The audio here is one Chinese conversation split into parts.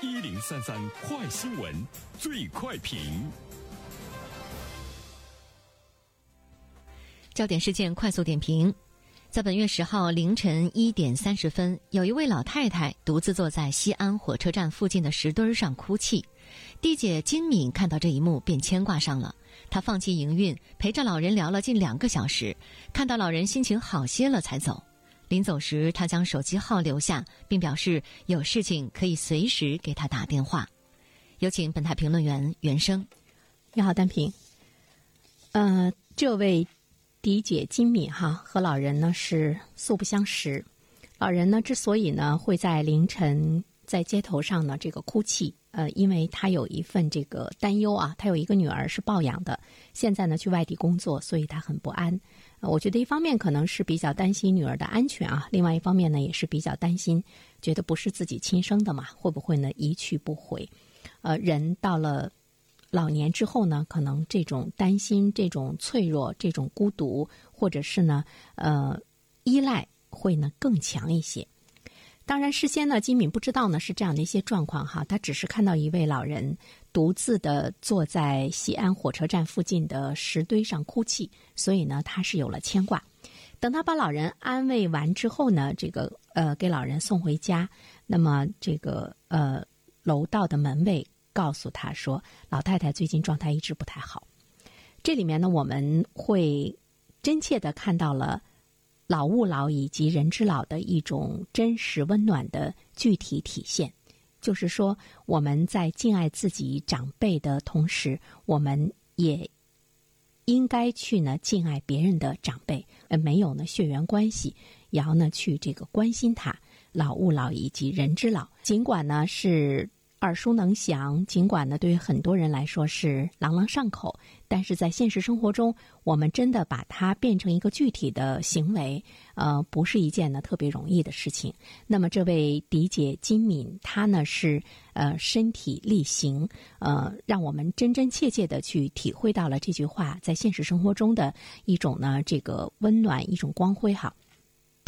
一零三三快新闻，最快评。焦点事件快速点评：在本月十号凌晨一点三十分，有一位老太太独自坐在西安火车站附近的石墩上哭泣。地姐金敏看到这一幕，便牵挂上了。她放弃营运，陪着老人聊了近两个小时，看到老人心情好些了才走。临走时，他将手机号留下，并表示有事情可以随时给他打电话。有请本台评论员袁生。你好，单平。呃，这位嫡姐金敏哈和老人呢是素不相识。老人呢之所以呢会在凌晨在街头上呢这个哭泣，呃，因为他有一份这个担忧啊，他有一个女儿是抱养的，现在呢去外地工作，所以他很不安。我觉得一方面可能是比较担心女儿的安全啊，另外一方面呢也是比较担心，觉得不是自己亲生的嘛，会不会呢一去不回？呃，人到了老年之后呢，可能这种担心、这种脆弱、这种孤独，或者是呢呃依赖，会呢更强一些。当然，事先呢，金敏不知道呢是这样的一些状况哈，他只是看到一位老人独自的坐在西安火车站附近的石堆上哭泣，所以呢，他是有了牵挂。等他把老人安慰完之后呢，这个呃给老人送回家，那么这个呃楼道的门卫告诉他说，老太太最近状态一直不太好。这里面呢，我们会真切的看到了。老吾老以及人之老的一种真实温暖的具体体现，就是说，我们在敬爱自己长辈的同时，我们也应该去呢敬爱别人的长辈，呃，没有呢血缘关系，也要呢去这个关心他。老吾老以及人之老，尽管呢是。耳熟能详，尽管呢，对于很多人来说是朗朗上口，但是在现实生活中，我们真的把它变成一个具体的行为，呃，不是一件呢特别容易的事情。那么，这位嫡姐金敏，她呢是呃身体力行，呃，让我们真真切切的去体会到了这句话在现实生活中的一种呢这个温暖，一种光辉哈。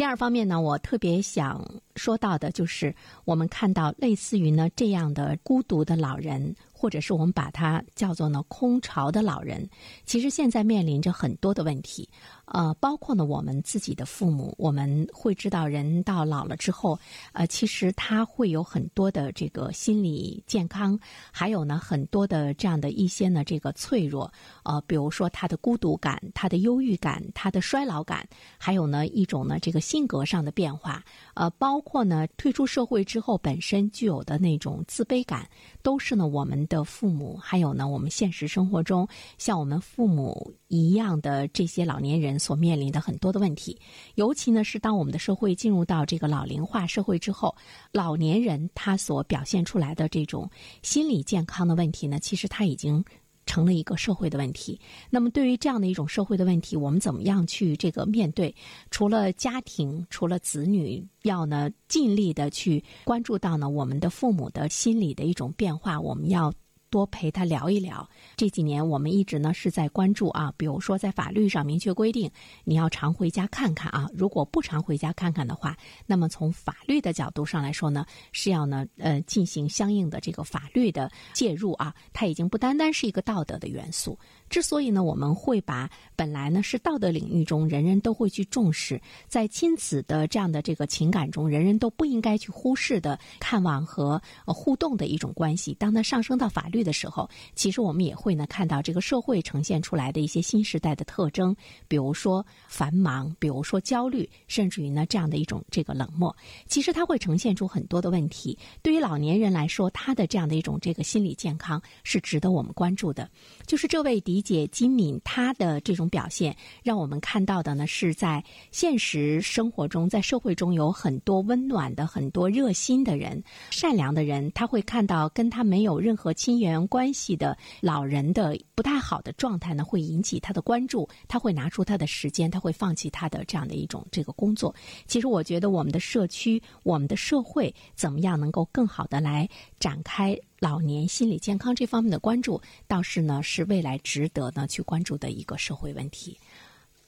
第二方面呢，我特别想说到的就是，我们看到类似于呢这样的孤独的老人。或者是我们把它叫做呢空巢的老人，其实现在面临着很多的问题，呃，包括呢我们自己的父母，我们会知道人到老了之后，呃，其实他会有很多的这个心理健康，还有呢很多的这样的一些呢这个脆弱，呃，比如说他的孤独感、他的忧郁感、他的衰老感，还有呢一种呢这个性格上的变化，呃，包括呢退出社会之后本身具有的那种自卑感，都是呢我们。的父母，还有呢，我们现实生活中像我们父母一样的这些老年人所面临的很多的问题，尤其呢是当我们的社会进入到这个老龄化社会之后，老年人他所表现出来的这种心理健康的问题呢，其实他已经。成了一个社会的问题。那么，对于这样的一种社会的问题，我们怎么样去这个面对？除了家庭，除了子女，要呢尽力的去关注到呢我们的父母的心理的一种变化，我们要。多陪他聊一聊。这几年我们一直呢是在关注啊，比如说在法律上明确规定，你要常回家看看啊。如果不常回家看看的话，那么从法律的角度上来说呢，是要呢呃进行相应的这个法律的介入啊。它已经不单单是一个道德的元素。之所以呢我们会把本来呢是道德领域中人人都会去重视，在亲子的这样的这个情感中，人人都不应该去忽视的看望和互动的一种关系，当它上升到法律。的时候，其实我们也会呢看到这个社会呈现出来的一些新时代的特征，比如说繁忙，比如说焦虑，甚至于呢这样的一种这个冷漠。其实它会呈现出很多的问题。对于老年人来说，他的这样的一种这个心理健康是值得我们关注的。就是这位嫡姐金敏，她的这种表现，让我们看到的呢是在现实生活中，在社会中有很多温暖的、很多热心的人、善良的人，他会看到跟他没有任何亲缘。关系的老人的不太好的状态呢，会引起他的关注，他会拿出他的时间，他会放弃他的这样的一种这个工作。其实，我觉得我们的社区、我们的社会怎么样能够更好的来展开老年心理健康这方面的关注，倒是呢是未来值得呢去关注的一个社会问题。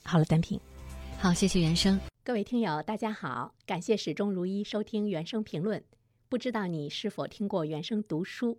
好了，单品，好，谢谢原生，各位听友，大家好，感谢始终如一收听原声评论。不知道你是否听过原声读书？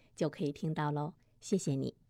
就可以听到喽。谢谢你。